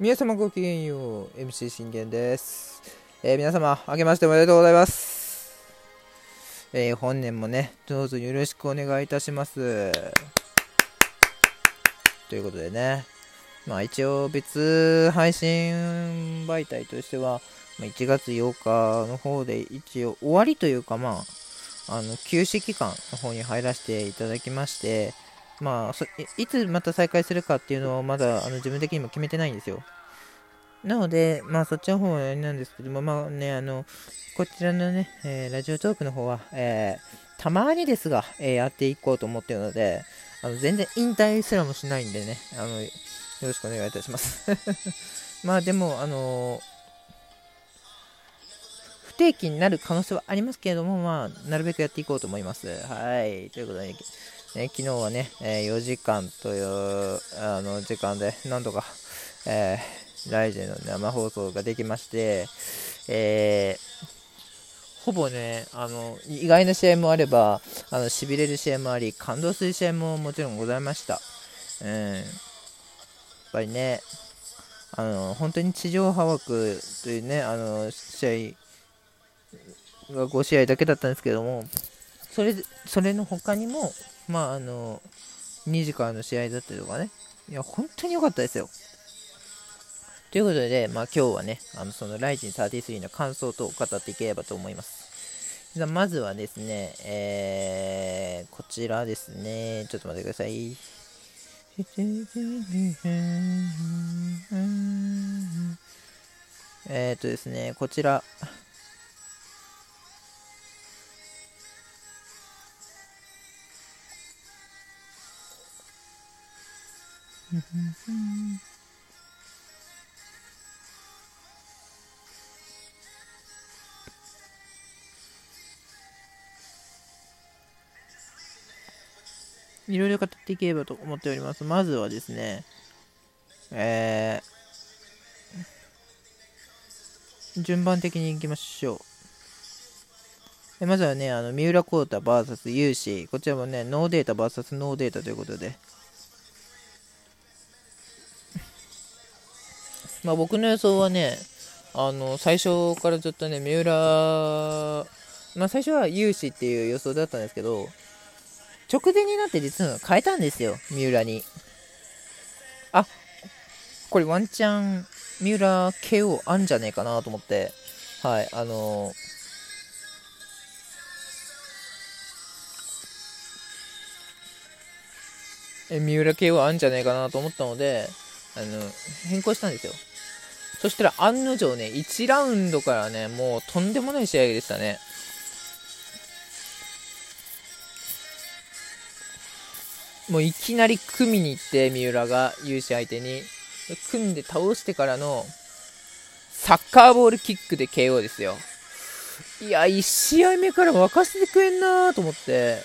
皆様ごきげんよう MC 信玄です、えー皆様明けましておめでとうございます、えー本年もねどうぞよろしくお願いいたします。ということでねまあ一応別配信媒体としてはまあ1月8日の方で一応終わりというかまああの休止期間の方に入らせていただきましてまあ、いつまた再開するかっていうのをまだあの自分的にも決めてないんですよ。なので、まあそっちの方はなんですけども、まあね、あの、こちらのね、えーラジオトークの方は、えーたまにですが、えーやっていこうと思っているので、あの全然引退すらもしないんでね、あの、よろしくお願いいたします。まあでも、あの不定期になる可能性はありますけれども、まあ、なるべくやっていこうと思います。はい。ということで、ね、昨日はね、えー4時間というあの時間で、なんとか、えーライジェの生放送ができまして、えーほぼね、あの、意外な試合もあれば、あの、痺れる試合もあり、感動する試合ももちろんございました。うん。やっぱりね、あの、本当に地上波枠というね、あの、試合が5試合だけだったんですけども、それそれの他にも、まあ、あの、2時からの試合だったりとかね、いや、本当に良かったですよ。ということで、まあ、今日はね、あのそのライジン33の感想と語っていければと思います。じゃまずはですね、えー、こちらですね、ちょっと待ってください。えーっとですね、こちら、いろいろ語っていければと思っております。まずはですね、えー、順番的にいきましょう。えまずはね、あの三浦航太 VS 有志、こちらもね、ノーデータ VS ノーデータということで、まあ僕の予想はね、あの最初からずっとね、三浦、まあ最初は有志っていう予想だったんですけど、直前になって実は変えたんですよ、三浦に。あこれワンチャン、三浦 KO あんじゃねえかなと思って、はい、あのーえ三浦 KO あんじゃねえかなと思ったので、あの、変更したんですよ。そしたら案の定ね、1ラウンドからね、もうとんでもない試合でしたね。もういきなり組みに行って、三浦が勇士相手に、組んで倒してからの、サッカーボールキックで KO ですよ。いや、1試合目から沸かせてくれんなーと思って、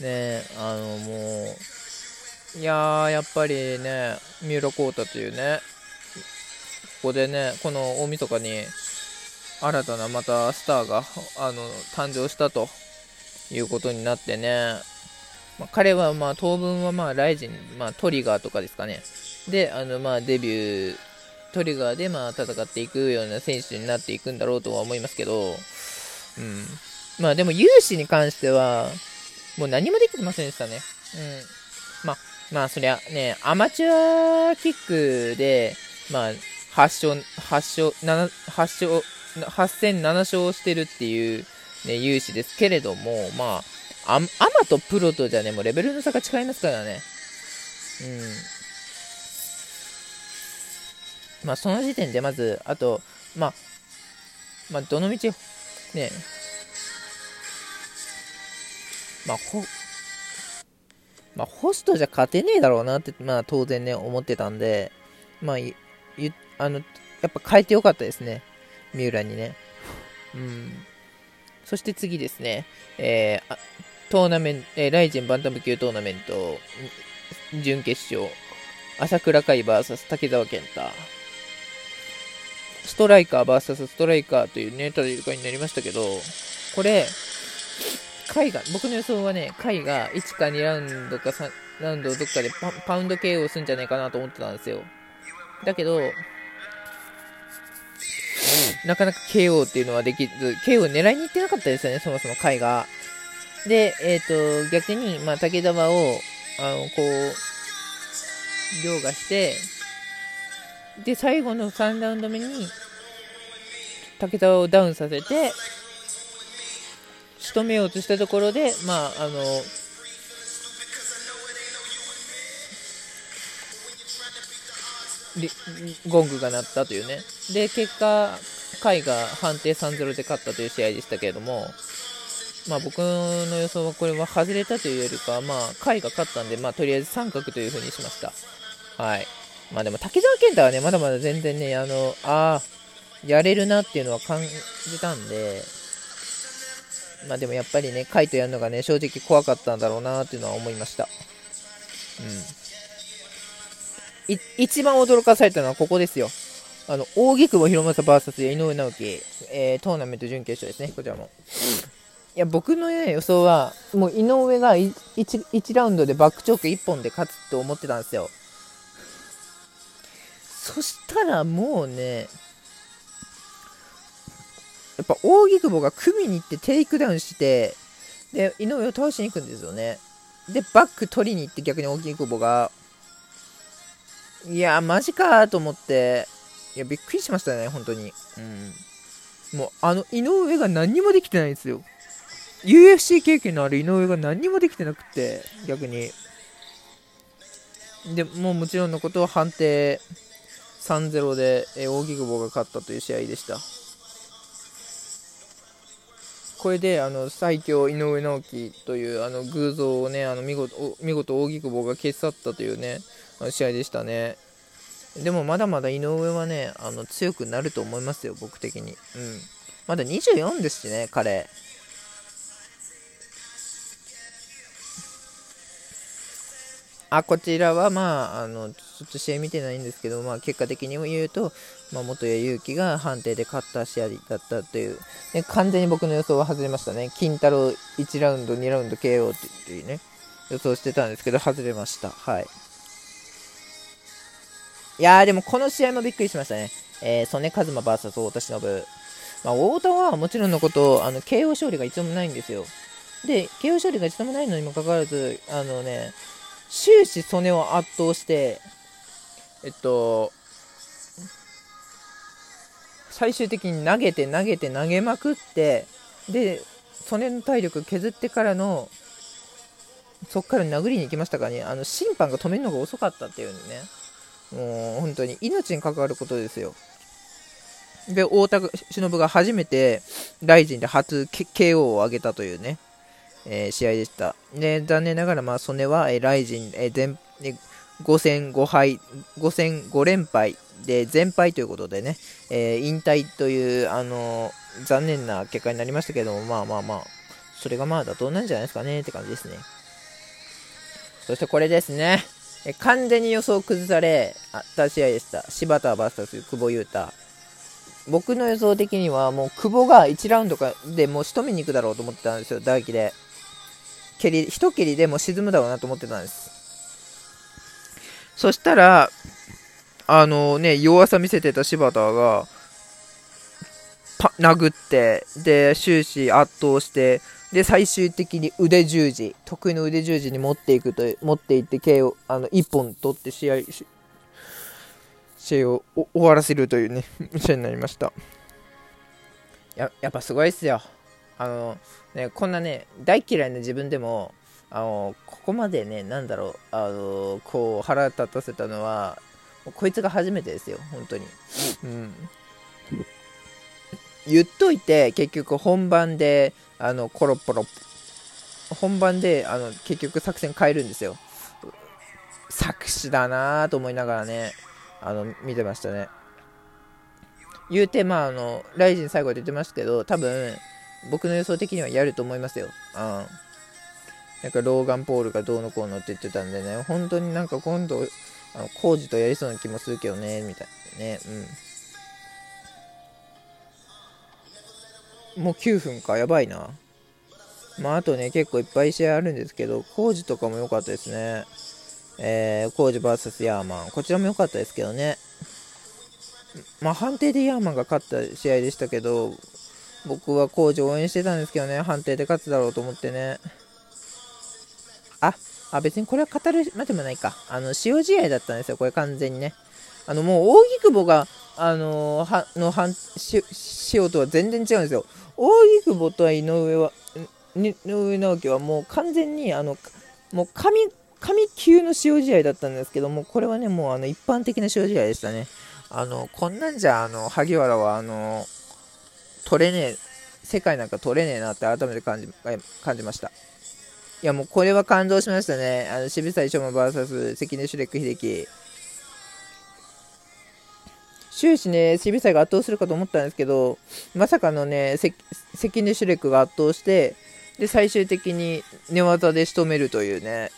ねあの、もう、いやー、やっぱりね、三浦航太というね、ここでね、この大晦日に、新たなまたスターが、あの、誕生したということになってね、まあ、彼はまあ当分はまあライジン、まあ、トリガーとかですかね。で、あのまあデビュー、トリガーでまあ戦っていくような選手になっていくんだろうとは思いますけど、うん。まあでも勇士に関しては、もう何もできてませんでしたね。うん。まあ、そりゃね、アマチュアキックで、まあ、8勝、8勝、7、8勝、8戦7勝してるっていうね、勇士ですけれども、まあ、アアマとプロとじゃね、もうレベルの差が違いますからね。うん。まあ、その時点でまず、あと、まあ、まあ、どのみち、ね、まあ、ほ、まあ、ホストじゃ勝てねえだろうなって、まあ、当然ね、思ってたんで、まあ、ゆ、あの、やっぱ変えてよかったですね。三浦にね。うん。そして次ですね、えートーナメント、えーライジンバンタム級トーナメント、準決勝、朝倉海 VS 竹澤健太、ストライカー VS ストライカーというね、戦いになりましたけど、これ、海が、僕の予想はね、海が1か2ラウンドか3ラウンドどっかでパウンド KO するんじゃないかなと思ってたんですよ。だけど、なかなか KO っていうのはできず、KO 狙いに行ってなかったですよね、そもそも回が。で、えっ、ー、と、逆に、まあ、竹玉を、あの、こう、凌駕して、で、最後の3ラウンド目に、竹玉をダウンさせて、仕留めようとしたところで、まあ、あの、ゴングが鳴ったというね。で、結果、甲斐が判定3-0で勝ったという試合でしたけれども、まあ僕の予想はこれは外れたというよりかは、まあ甲斐が勝ったんで、まあとりあえず三角というふうにしました。はい。まあでも滝沢健太はね、まだまだ全然ね、あの、あ、やれるなっていうのは感じたんで、まあでもやっぱりね、甲斐とやるのがね、正直怖かったんだろうなっていうのは思いました。うん。一番驚かされたのはここですよ。あの、大木久保広正 VS 井上直樹、えー、トーナメント準決勝ですね、こちらも。いや、僕の、ね、予想は、もう井上が 1, 1ラウンドでバックチョーク1本で勝つと思ってたんですよ。そしたらもうね、やっぱ扇久保が組みに行ってテイクダウンして、で、井上を倒しに行くんですよね。で、バック取りに行って逆に扇久保がいや、マジかと思って、いや、びっくりしましたね、本当に。うん。もう、あの、井上が何にもできてないんですよ。UFC 経験のある井上が何にもできてなくて、逆に。で、もうもちろんのことを判定3-0で、え大久保が勝ったという試合でした。これであの最強井上直樹というあの偶像をねあの見事見事大木久保が消し去ったというね試合でしたね。でもまだまだ井上はね、あの強くなると思いますよ、僕的に。うん。まだ24ですしね、彼。あ、こちらはまあ、あの、ちょっと試合見てないんですけど、まあ、結果的にも言うと、まあ、元谷勇気が判定で勝った試合だったという、ね、完全に僕の予想は外れましたね。金太郎1ラウンド、2ラウンド KO っていうね、予想してたんですけど、外れました。はい。いやーでもこの試合もびっくりしましたね。えー、曽根和馬 VS 太田忍。まあ、太田はもちろんのこと、あの、KO 勝利が一度もないんですよ。で、KO 勝利が一度もないのにもかかわらず、あのね、終始曽根を圧倒して、えっと、最終的に投げて投げて投げまくって、で、曽根の体力削ってからの、そこから殴りに行きましたからね、あの審判が止めるのが遅かったっていうね。もう本当に命に関わることですよ。で、太田忍が初めて、ライジンで初 KO を上げたというね、えー、試合でした。で、残念ながら、まあ、曽根は、えー、ライジン、えー、全、5戦5敗、5戦5連敗で全敗ということでね、えー、引退という、あのー、残念な結果になりましたけども、まあまあまあ、それがまあ妥当なんじゃないですかねって感じですね。そしてこれですね。え完全に予想崩された試合でした。柴田 VS 久保優太。僕の予想的にはもう久保が1ラウンドかでもう仕留めに行くだろうと思ってたんですよ、打撃で。蹴り、一蹴りでも沈むだろうなと思ってたんです。そしたら、あのね、弱さ見せてた柴田が、パ殴って、で、終始圧倒して、で、最終的に腕十字、得意の腕十字に持っていくと、持っていって、KO、あの、1本取って試合、試合を終わらせるというね、試合になりました。や、やっぱすごいっすよ。あの、ね、こんなね、大嫌いな自分でも、あの、ここまでね、なんだろう、あの、こう、腹立たせたのは、こいつが初めてですよ、本当に。うん。言っといて、結局本番で、あの、コロポロ、本番で、あの、結局作戦変えるんですよ。作詞だなぁと思いながらね、あの、見てましたね。言うて、まあ、あの、ライジン最後で言ってますけど、多分、僕の予想的にはやると思いますよ。うん。なんか、ローガン・ポールがどうのこうのって言ってたんでね、本当になんか今度、あの、コージとやりそうな気もするけどね、みたいなね。うん。もう9分か、やばいな。まあ、あとね、結構いっぱい試合あるんですけど、コージとかも良かったですね。えー、コージ VS ヤーマン。こちらも良かったですけどね。まあ、判定でヤーマンが勝った試合でしたけど、僕はコーチ応援してたんですけどね、判定で勝つだろうと思ってね。あ、あ別にこれは語るまでもないか。あの、塩試合だったんですよ、これ完全にね。あの、もう、扇久保が、あの、は、の、はん、し、塩とは全然違うんですよ。扇久保と井上は、井上直樹はもう完全に、あの、もう神、神級の塩試合だったんですけども、これはね、もうあの、一般的な塩試合でしたね。あの、こんなんじゃ、あの、萩原は、あの、取れねえ、世界なんか取れねえなって改めて感じ感じました。いやもうこれは感動しましたね。あの渋沢翔馬 VS 関根シュレック秀樹。終始ね、渋沢が圧倒するかと思ったんですけど、まさかのね、関根シュレックが圧倒して、で、最終的に寝技で仕留めるというね、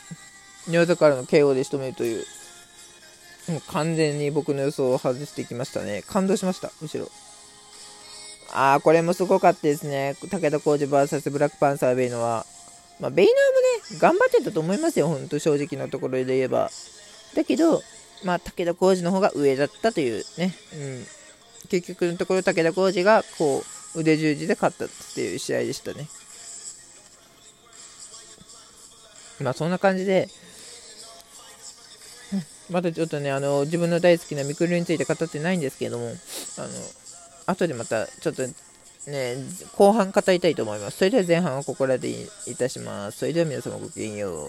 寝技からの KO で仕留めるという、もう完全に僕の予想を外してきましたね。感動しました、むしろ。ああ、これもすごかったですね。武田浩二 VS ブラックパンサーベイノは。まあ、ベイナーもね、頑張ってたと思いますよ、ほんと正直なところで言えば。だけど、まあ、武田浩二の方が上だったというね、うん。結局のところ、武田浩二が、こう、腕十字で勝ったっていう試合でしたね。まあ、そんな感じで、またちょっとね、あの、自分の大好きなミクルについて語ってないんですけれども、あの、後でまたちょっとね、後半語りたいと思います。それでは前半はここらでいたします。それでは皆様ごきげんよう。